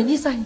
医生，你？